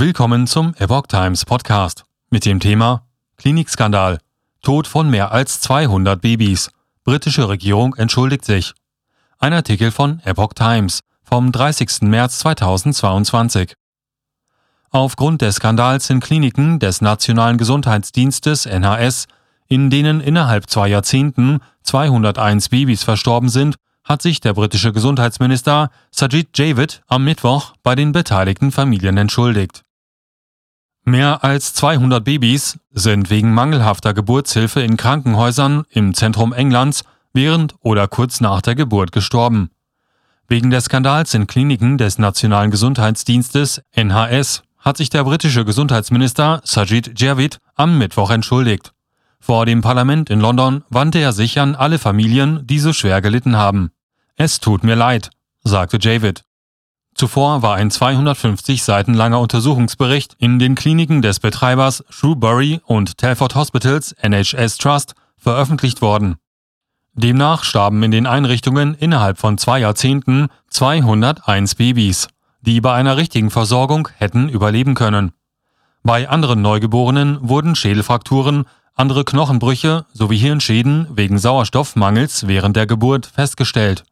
Willkommen zum Epoch Times Podcast mit dem Thema Klinikskandal. Tod von mehr als 200 Babys. Britische Regierung entschuldigt sich. Ein Artikel von Epoch Times vom 30. März 2022. Aufgrund des Skandals in Kliniken des Nationalen Gesundheitsdienstes NHS, in denen innerhalb zwei Jahrzehnten 201 Babys verstorben sind, hat sich der britische Gesundheitsminister Sajid Javid am Mittwoch bei den beteiligten Familien entschuldigt. Mehr als 200 Babys sind wegen mangelhafter Geburtshilfe in Krankenhäusern im Zentrum Englands während oder kurz nach der Geburt gestorben. Wegen des Skandals in Kliniken des Nationalen Gesundheitsdienstes NHS hat sich der britische Gesundheitsminister Sajid Javid am Mittwoch entschuldigt. Vor dem Parlament in London wandte er sich an alle Familien, die so schwer gelitten haben. Es tut mir leid, sagte Javid. Zuvor war ein 250 Seiten langer Untersuchungsbericht in den Kliniken des Betreibers Shrewsbury und Telford Hospitals NHS Trust veröffentlicht worden. Demnach starben in den Einrichtungen innerhalb von zwei Jahrzehnten 201 Babys, die bei einer richtigen Versorgung hätten überleben können. Bei anderen Neugeborenen wurden Schädelfrakturen, andere Knochenbrüche sowie Hirnschäden wegen Sauerstoffmangels während der Geburt festgestellt.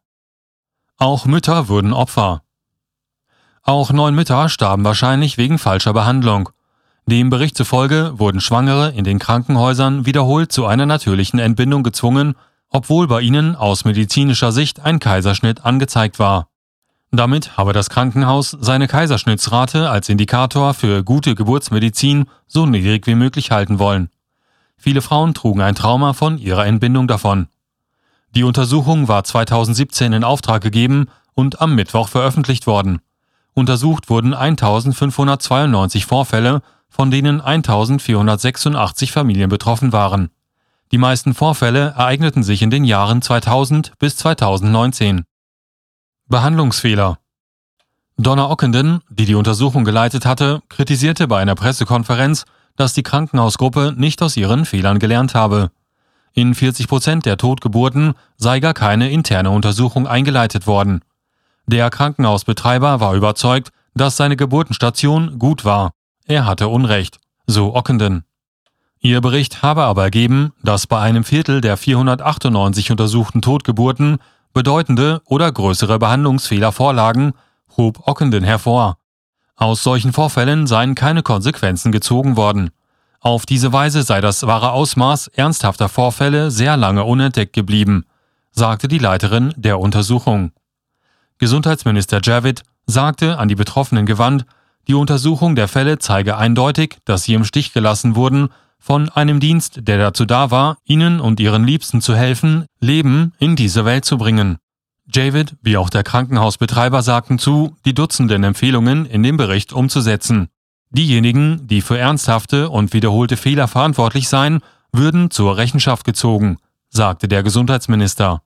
Auch Mütter wurden Opfer. Auch neun Mütter starben wahrscheinlich wegen falscher Behandlung. Dem Bericht zufolge wurden Schwangere in den Krankenhäusern wiederholt zu einer natürlichen Entbindung gezwungen, obwohl bei ihnen aus medizinischer Sicht ein Kaiserschnitt angezeigt war. Damit habe das Krankenhaus seine Kaiserschnittsrate als Indikator für gute Geburtsmedizin so niedrig wie möglich halten wollen. Viele Frauen trugen ein Trauma von ihrer Entbindung davon. Die Untersuchung war 2017 in Auftrag gegeben und am Mittwoch veröffentlicht worden. Untersucht wurden 1592 Vorfälle, von denen 1486 Familien betroffen waren. Die meisten Vorfälle ereigneten sich in den Jahren 2000 bis 2019. Behandlungsfehler Donna Ockenden, die die Untersuchung geleitet hatte, kritisierte bei einer Pressekonferenz, dass die Krankenhausgruppe nicht aus ihren Fehlern gelernt habe. In 40 Prozent der Totgeburten sei gar keine interne Untersuchung eingeleitet worden. Der Krankenhausbetreiber war überzeugt, dass seine Geburtenstation gut war. Er hatte Unrecht, so Ockenden. Ihr Bericht habe aber ergeben, dass bei einem Viertel der 498 untersuchten Totgeburten bedeutende oder größere Behandlungsfehler vorlagen, hob Ockenden hervor. Aus solchen Vorfällen seien keine Konsequenzen gezogen worden. Auf diese Weise sei das wahre Ausmaß ernsthafter Vorfälle sehr lange unentdeckt geblieben, sagte die Leiterin der Untersuchung. Gesundheitsminister Javid sagte an die Betroffenen gewandt, die Untersuchung der Fälle zeige eindeutig, dass sie im Stich gelassen wurden von einem Dienst, der dazu da war, ihnen und ihren Liebsten zu helfen, Leben in diese Welt zu bringen. Javid wie auch der Krankenhausbetreiber sagten zu, die Dutzenden Empfehlungen in dem Bericht umzusetzen. Diejenigen, die für ernsthafte und wiederholte Fehler verantwortlich seien, würden zur Rechenschaft gezogen, sagte der Gesundheitsminister.